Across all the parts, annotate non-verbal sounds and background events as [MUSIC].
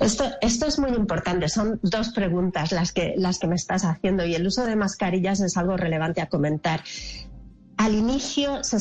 Esto, esto es muy importante. Son dos preguntas las que, las que me estás haciendo y el uso de mascarillas es algo relevante a comentar. Al inicio se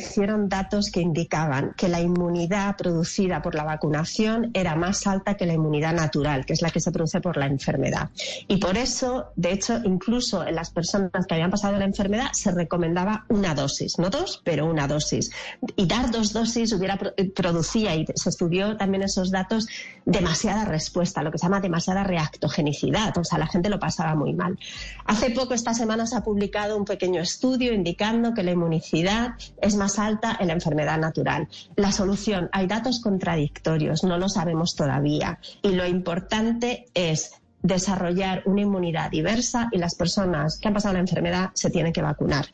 establecieron datos que indicaban que la inmunidad producida por la vacunación era más alta que la inmunidad natural, que es la que se produce por la enfermedad. Y por eso, de hecho, incluso en las personas que habían pasado la enfermedad se recomendaba una dosis, no dos, pero una dosis. Y dar dos dosis hubiera producía, y se estudió también esos datos, demasiada respuesta, lo que se llama demasiada reactogenicidad. O sea, la gente lo pasaba muy mal. Hace poco, esta semana, se ha publicado un pequeño estudio indicando que la inmunicidad es más alta en la enfermedad natural. La solución, hay datos contradictorios, no lo sabemos todavía. Y lo importante es desarrollar una inmunidad diversa y las personas que han pasado la enfermedad se tienen que vacunar.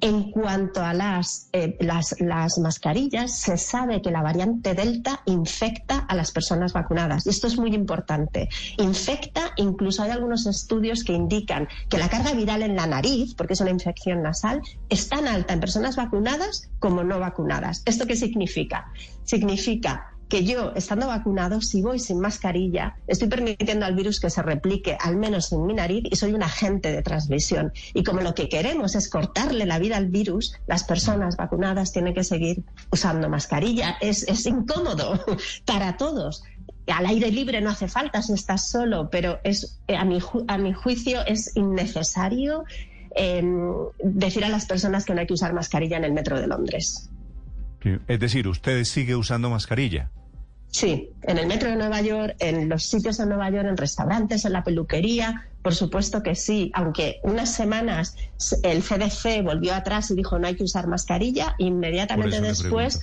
En cuanto a las, eh, las, las, mascarillas, se sabe que la variante Delta infecta a las personas vacunadas. Y esto es muy importante. Infecta, incluso hay algunos estudios que indican que la carga viral en la nariz, porque es una infección nasal, es tan alta en personas vacunadas como no vacunadas. ¿Esto qué significa? Significa que yo, estando vacunado, si voy sin mascarilla, estoy permitiendo al virus que se replique, al menos en mi nariz, y soy un agente de transmisión. Y como lo que queremos es cortarle la vida al virus, las personas vacunadas tienen que seguir usando mascarilla. Es, es incómodo [LAUGHS] para todos. Al aire libre no hace falta si estás solo, pero es, a, mi, a mi juicio es innecesario eh, decir a las personas que no hay que usar mascarilla en el metro de Londres. Es decir, ¿usted sigue usando mascarilla? Sí, en el metro de Nueva York, en los sitios de Nueva York, en restaurantes, en la peluquería, por supuesto que sí, aunque unas semanas el CDC volvió atrás y dijo no hay que usar mascarilla, inmediatamente después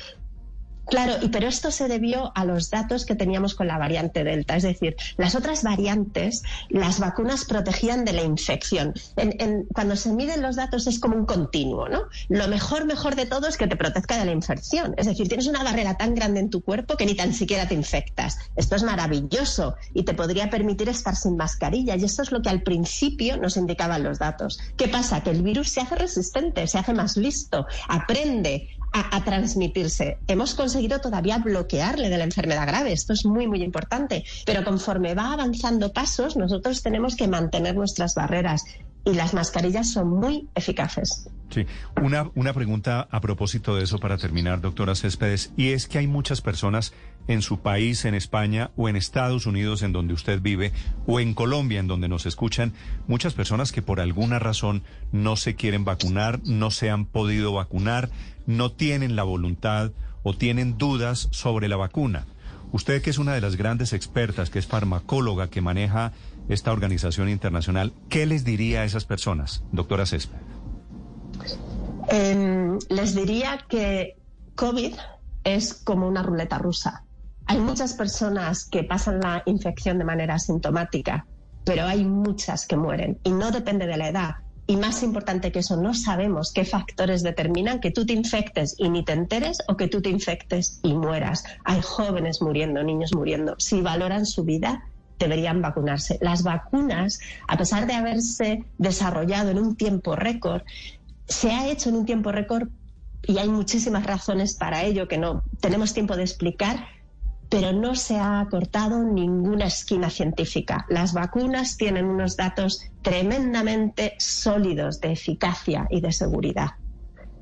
Claro, y pero esto se debió a los datos que teníamos con la variante Delta. Es decir, las otras variantes, las vacunas protegían de la infección. Cuando se miden los datos es como un continuo, ¿no? Lo mejor, mejor de todo es que te proteja de la infección. Es decir, tienes una barrera tan grande en tu cuerpo que ni tan siquiera te infectas. Esto es maravilloso y te podría permitir estar sin mascarilla. Y esto es lo que al principio nos indicaban los datos. ¿Qué pasa? Que el virus se hace resistente, se hace más listo, aprende, a, transmitirse. Hemos conseguido todavía bloquearle de la enfermedad grave. Esto es muy, muy importante. Pero conforme va avanzando pasos, nosotros tenemos que mantener nuestras barreras y las mascarillas son muy eficaces. Sí, una, una pregunta a propósito de eso para terminar, doctora Céspedes, y es que hay muchas personas en su país, en España o en Estados Unidos, en donde usted vive, o en Colombia, en donde nos escuchan, muchas personas que por alguna razón no se quieren vacunar, no se han podido vacunar, no tienen la voluntad o tienen dudas sobre la vacuna. Usted que es una de las grandes expertas, que es farmacóloga, que maneja esta organización internacional, ¿qué les diría a esas personas, doctora Césped? Eh, les diría que COVID es como una ruleta rusa. Hay muchas personas que pasan la infección de manera asintomática, pero hay muchas que mueren y no depende de la edad. Y más importante que eso, no sabemos qué factores determinan que tú te infectes y ni te enteres o que tú te infectes y mueras. Hay jóvenes muriendo, niños muriendo. Si valoran su vida, deberían vacunarse. Las vacunas, a pesar de haberse desarrollado en un tiempo récord, se ha hecho en un tiempo récord y hay muchísimas razones para ello que no tenemos tiempo de explicar, pero no se ha cortado ninguna esquina científica. Las vacunas tienen unos datos tremendamente sólidos de eficacia y de seguridad.